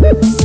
Woo!